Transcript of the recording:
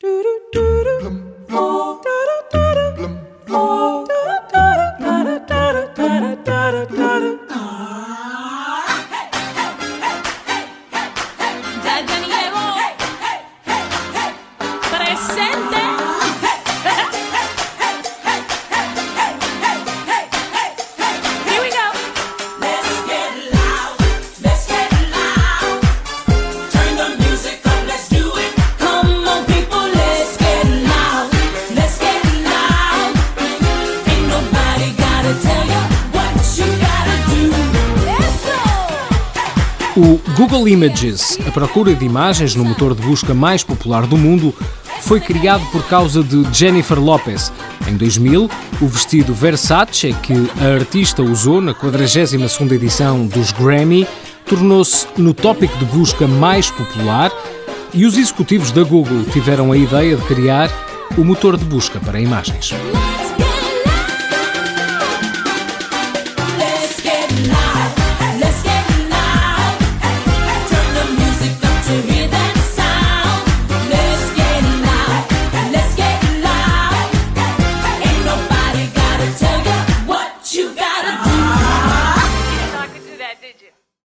Do do do do. O Google Images, a procura de imagens no motor de busca mais popular do mundo, foi criado por causa de Jennifer Lopez. Em 2000, o vestido Versace que a artista usou na 42ª edição dos Grammy tornou-se no tópico de busca mais popular e os executivos da Google tiveram a ideia de criar o motor de busca para imagens.